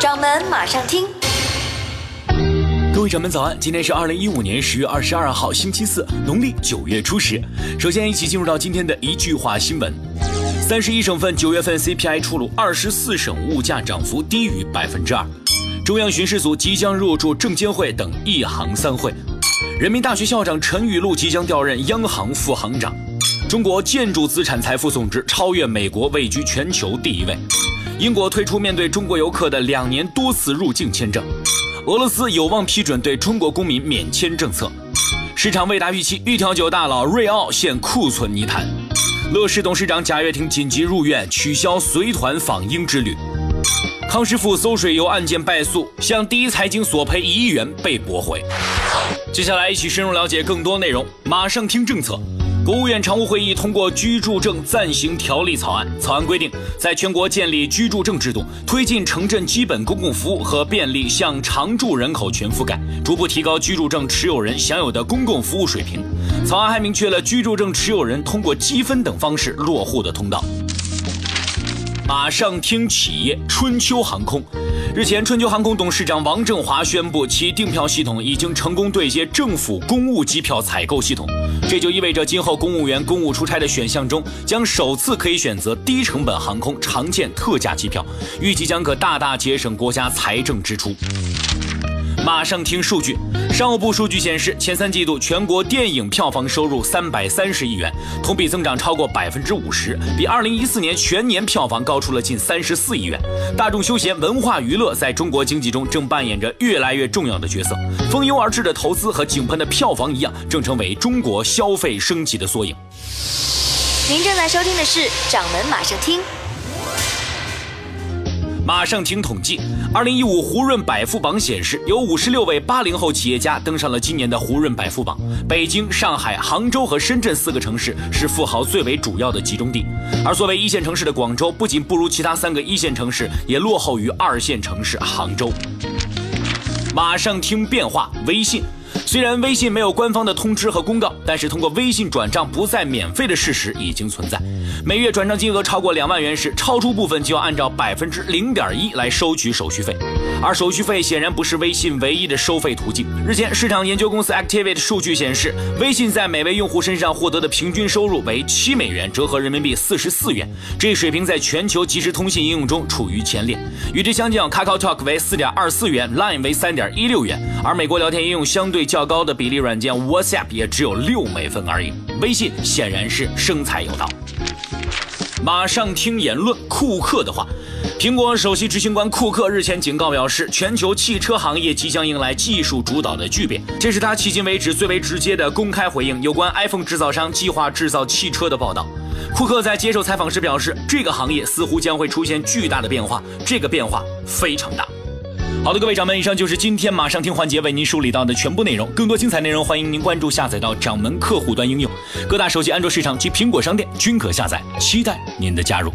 掌门马上听，各位掌门早安，今天是二零一五年十月二十二号星期四，农历九月初十。首先一起进入到今天的一句话新闻：三十一省份九月份 CPI 出炉，二十四省物价涨幅低于百分之二。中央巡视组即将入驻证监会等一行三会。人民大学校长陈雨露即将调任央行副行长。中国建筑资产财富总值超越美国，位居全球第一位。英国推出面对中国游客的两年多次入境签证，俄罗斯有望批准对中国公民免签政策。市场未达预期，一条酒大佬瑞奥现库存泥潭。乐视董事长贾跃亭紧急入院，取消随团访英之旅。康师傅馊水油案件败诉，向第一财经索赔一亿元被驳回。接下来一起深入了解更多内容，马上听政策。国务院常务会议通过居住证暂行条例草案。草案规定，在全国建立居住证制度，推进城镇基本公共服务和便利向常住人口全覆盖，逐步提高居住证持有人享有的公共服务水平。草案还明确了居住证持有人通过积分等方式落户的通道。马上听企业春秋航空。日前，春秋航空董事长王振华宣布，其订票系统已经成功对接政府公务机票采购系统。这就意味着，今后公务员公务出差的选项中，将首次可以选择低成本航空常见特价机票，预计将可大大节省国家财政支出。马上听数据，商务部数据显示，前三季度全国电影票房收入三百三十亿元，同比增长超过百分之五十，比二零一四年全年票房高出了近三十四亿元。大众休闲文化娱乐在中国经济中正扮演着越来越重要的角色，蜂拥而至的投资和井喷的票房一样，正成为中国消费升级的缩影。您正在收听的是《掌门马上听》。马上听统计，二零一五胡润百富榜显示，有五十六位八零后企业家登上了今年的胡润百富榜。北京、上海、杭州和深圳四个城市是富豪最为主要的集中地，而作为一线城市的广州，不仅不如其他三个一线城市，也落后于二线城市杭州。马上听变化，微信。虽然微信没有官方的通知和公告，但是通过微信转账不再免费的事实已经存在。每月转账金额超过两万元时，超出部分就要按照百分之零点一来收取手续费。而手续费显然不是微信唯一的收费途径。日前，市场研究公司 Activate 数据显示，微信在每位用户身上获得的平均收入为七美元，折合人民币四十四元，这一水平在全球即时通信应用中处于前列。与之相较，KakaoTalk 为四点二四元，Line 为三点一六元，而美国聊天应用相对较。较高的比例软件 WhatsApp 也只有六美分而已，微信显然是生财有道。马上听言论，库克的话。苹果首席执行官库克日前警告表示，全球汽车行业即将迎来技术主导的巨变。这是他迄今为止最为直接的公开回应有关 iPhone 制造商计划制造汽车的报道。库克在接受采访时表示，这个行业似乎将会出现巨大的变化，这个变化非常大。好的，各位掌门，以上就是今天马上听环节为您梳理到的全部内容。更多精彩内容，欢迎您关注下载到掌门客户端应用，各大手机安卓市场及苹果商店均可下载。期待您的加入。